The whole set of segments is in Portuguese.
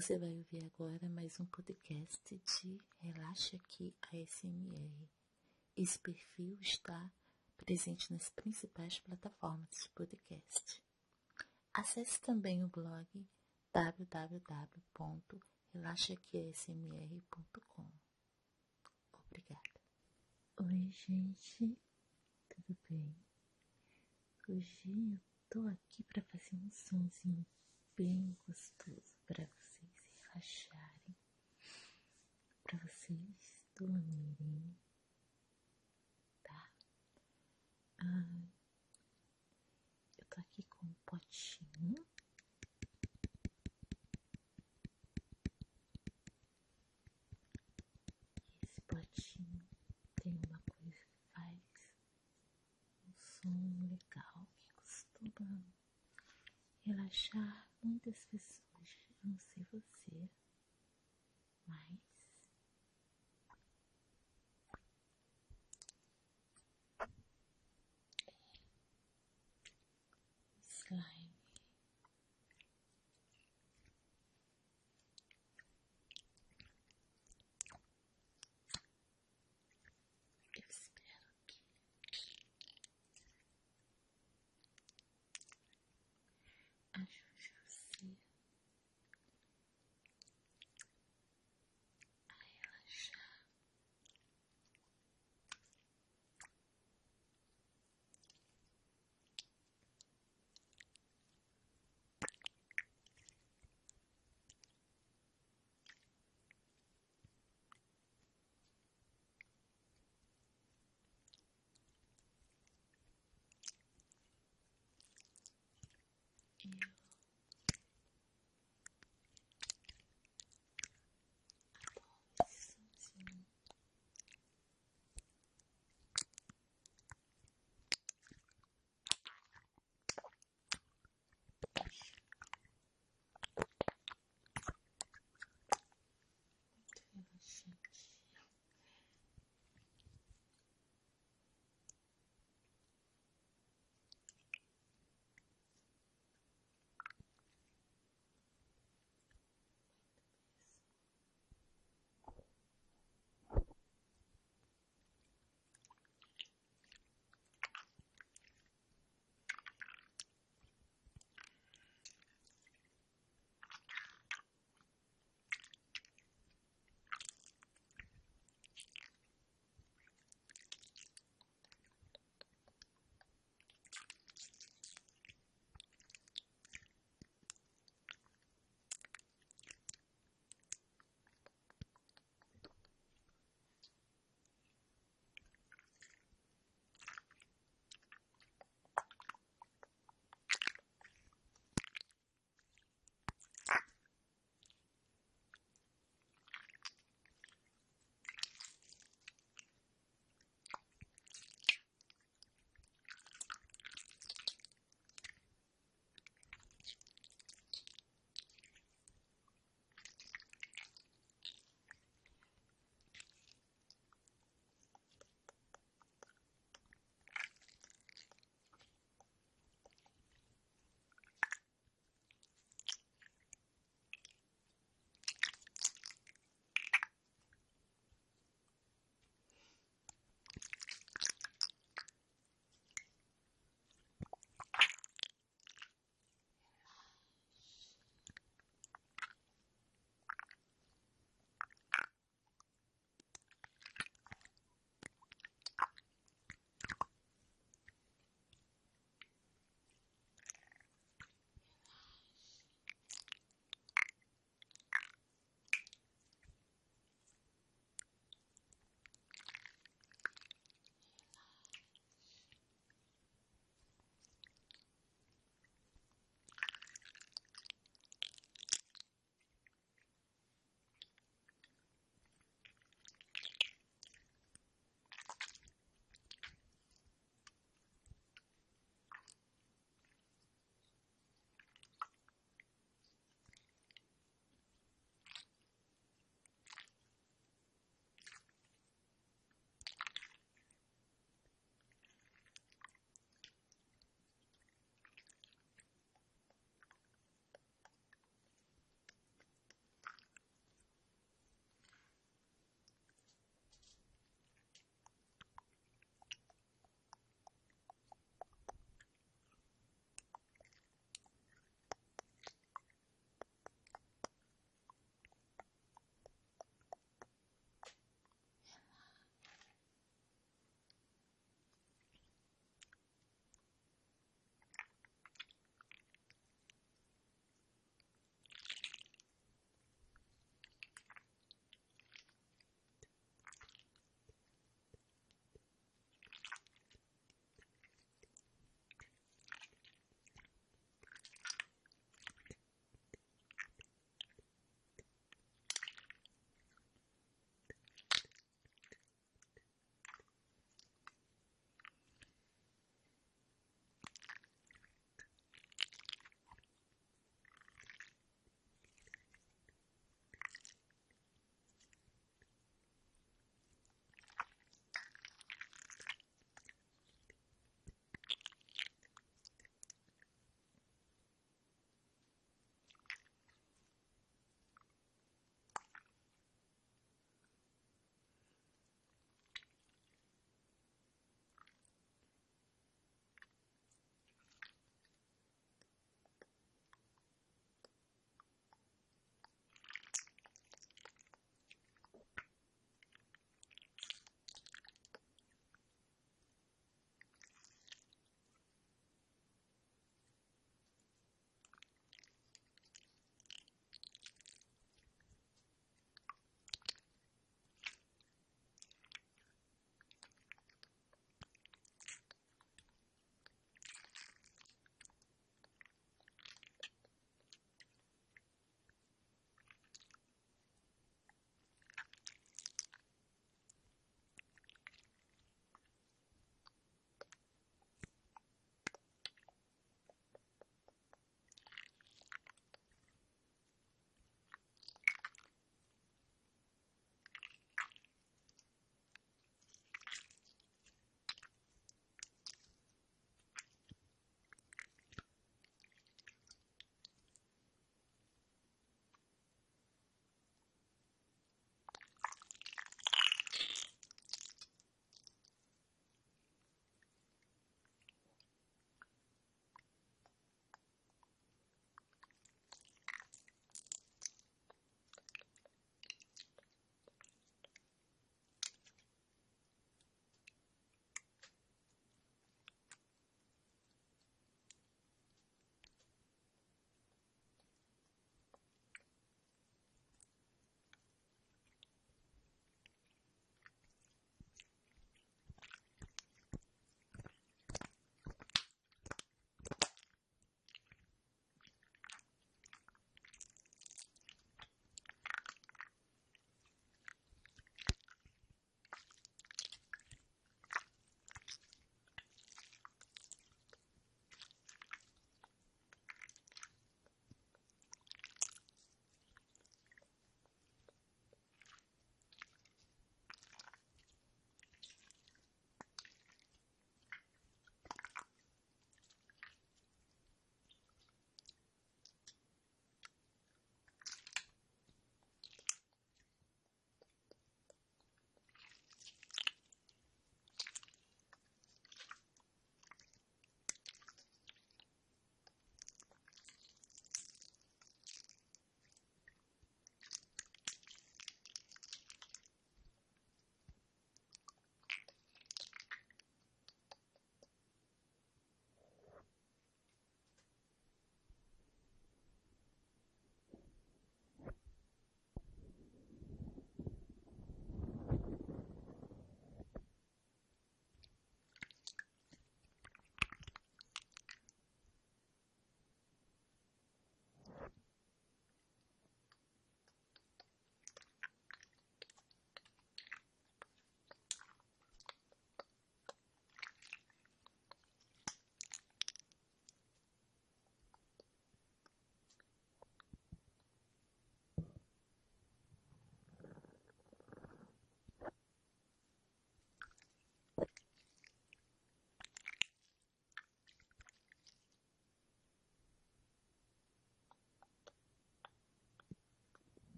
Você vai ouvir agora mais um podcast de Relaxa Aqui ASMR. Esse perfil está presente nas principais plataformas de podcast. Acesse também o blog www.relaxaquiasmr.com. Obrigada. Oi, gente, tudo bem? Hoje eu tô aqui para fazer um sonzinho bem gostoso para vocês relaxarem, para vocês dormirem, tá? Ah, eu tô aqui com um potinho. E esse potinho tem uma coisa que faz um som legal que costuma relaxar muitas pessoas, não sei você, mas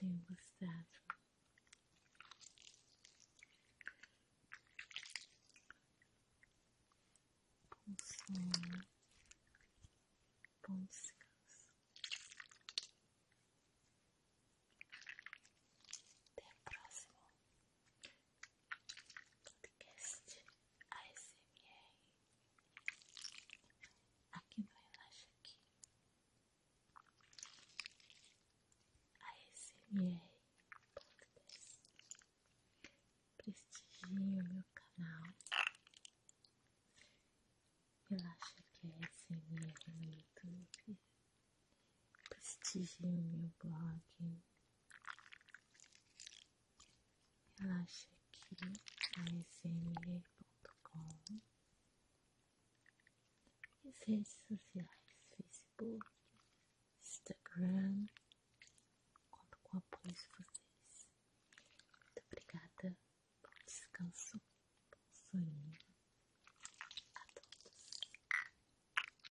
tenho gostado. Bom sono, bom descanso. Até o próximo podcast ASMR aqui no Relaxa Aqui. Prestigie o meu canal. Relaxa Aqui ASMR no YouTube. Prestigie o meu blog. Relaxa aqui asmr.com e as redes sociais, Facebook, Instagram, o apoio de vocês. Muito obrigada. Bom descanso. Bom sonho.